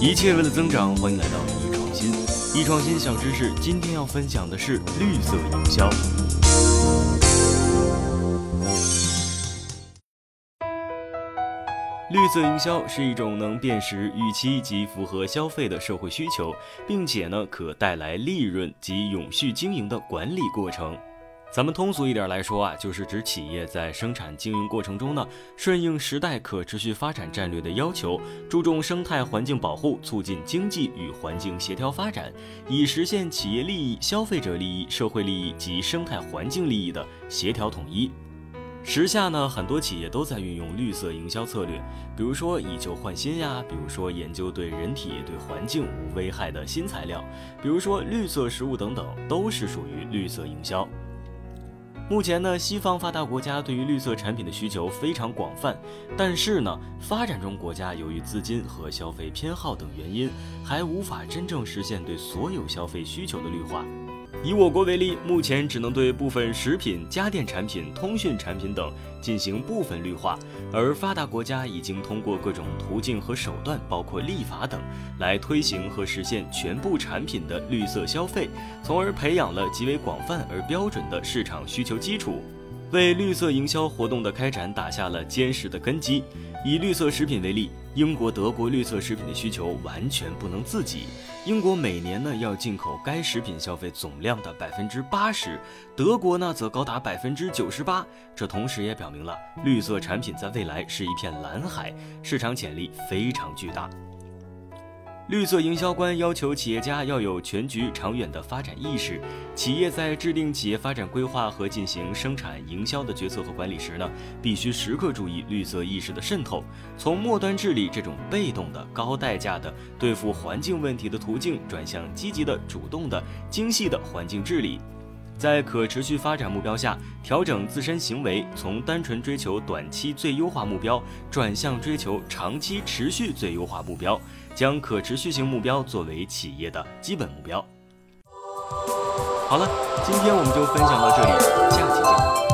一切为了增长，欢迎来到易创新。易创新小知识，今天要分享的是绿色营销。绿色营销是一种能辨识预期及符合消费的社会需求，并且呢可带来利润及永续经营的管理过程。咱们通俗一点来说啊，就是指企业在生产经营过程中呢，顺应时代可持续发展战略的要求，注重生态环境保护，促进经济与环境协调发展，以实现企业利益、消费者利益、社会利益及生态环境利益的协调统一。时下呢，很多企业都在运用绿色营销策略，比如说以旧换新呀，比如说研究对人体、对环境无危害的新材料，比如说绿色食物等等，都是属于绿色营销。目前呢，西方发达国家对于绿色产品的需求非常广泛，但是呢，发展中国家由于资金和消费偏好等原因，还无法真正实现对所有消费需求的绿化。以我国为例，目前只能对部分食品、家电产品、通讯产品等进行部分绿化，而发达国家已经通过各种途径和手段，包括立法等，来推行和实现全部产品的绿色消费，从而培养了极为广泛而标准的市场需求基础，为绿色营销活动的开展打下了坚实的根基。以绿色食品为例，英国、德国绿色食品的需求完全不能自己。英国每年呢要进口该食品消费总量的百分之八十，德国呢则高达百分之九十八。这同时也表明了绿色产品在未来是一片蓝海，市场潜力非常巨大。绿色营销观要求企业家要有全局长远的发展意识。企业在制定企业发展规划和进行生产营销的决策和管理时呢，必须时刻注意绿色意识的渗透，从末端治理这种被动的、高代价的对付环境问题的途径，转向积极的、主动的、精细的环境治理。在可持续发展目标下，调整自身行为，从单纯追求短期最优化目标，转向追求长期持续最优化目标，将可持续性目标作为企业的基本目标。好了，今天我们就分享到这里，下期见。